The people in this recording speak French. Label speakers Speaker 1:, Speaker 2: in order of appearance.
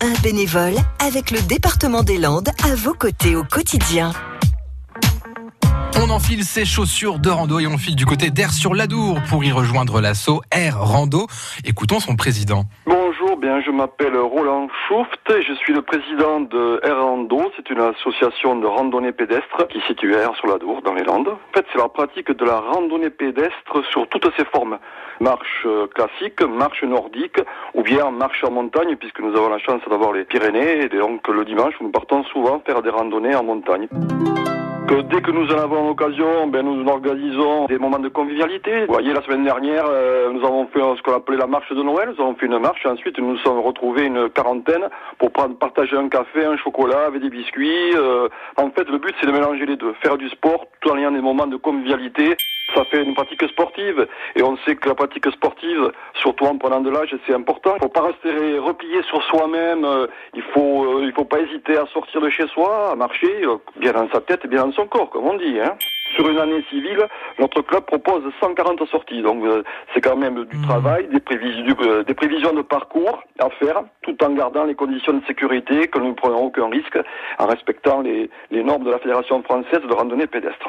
Speaker 1: un bénévole avec le département des Landes à vos côtés au quotidien.
Speaker 2: On enfile ses chaussures de rando et on file du côté d'Air sur l'Adour pour y rejoindre l'assaut Air Rando. Écoutons son président.
Speaker 3: Bien je m'appelle Roland Schouft et je suis le président de Rando. C'est une association de randonnée pédestre qui est située à sur l'Adour dans les Landes. En fait, c'est la pratique de la randonnée pédestre sur toutes ses formes. Marche euh, classique, marche nordique ou bien marche en montagne puisque nous avons la chance d'avoir les Pyrénées et donc le dimanche nous partons souvent faire des randonnées en montagne que dès que nous en avons l'occasion, ben, nous organisons des moments de convivialité. Vous voyez, la semaine dernière, euh, nous avons fait ce qu'on appelait la marche de Noël. Nous avons fait une marche. Ensuite, nous nous sommes retrouvés une quarantaine pour prendre, partager un café, un chocolat avec des biscuits. Euh, en fait, le but, c'est de mélanger les deux. Faire du sport tout en ayant des moments de convivialité. Ça fait une pratique sportive et on sait que la pratique sportive, surtout en prenant de l'âge, c'est important. Il faut pas rester replié sur soi-même. Euh, il faut, il faut pas hésiter à sortir de chez soi, à marcher, bien dans sa tête et bien dans son corps, comme on dit. Hein. Sur une année civile, notre club propose 140 sorties. Donc euh, c'est quand même du travail, des prévisions, euh, des prévisions de parcours à faire, tout en gardant les conditions de sécurité, que nous ne prenons aucun risque, en respectant les, les normes de la Fédération française de randonnée pédestre.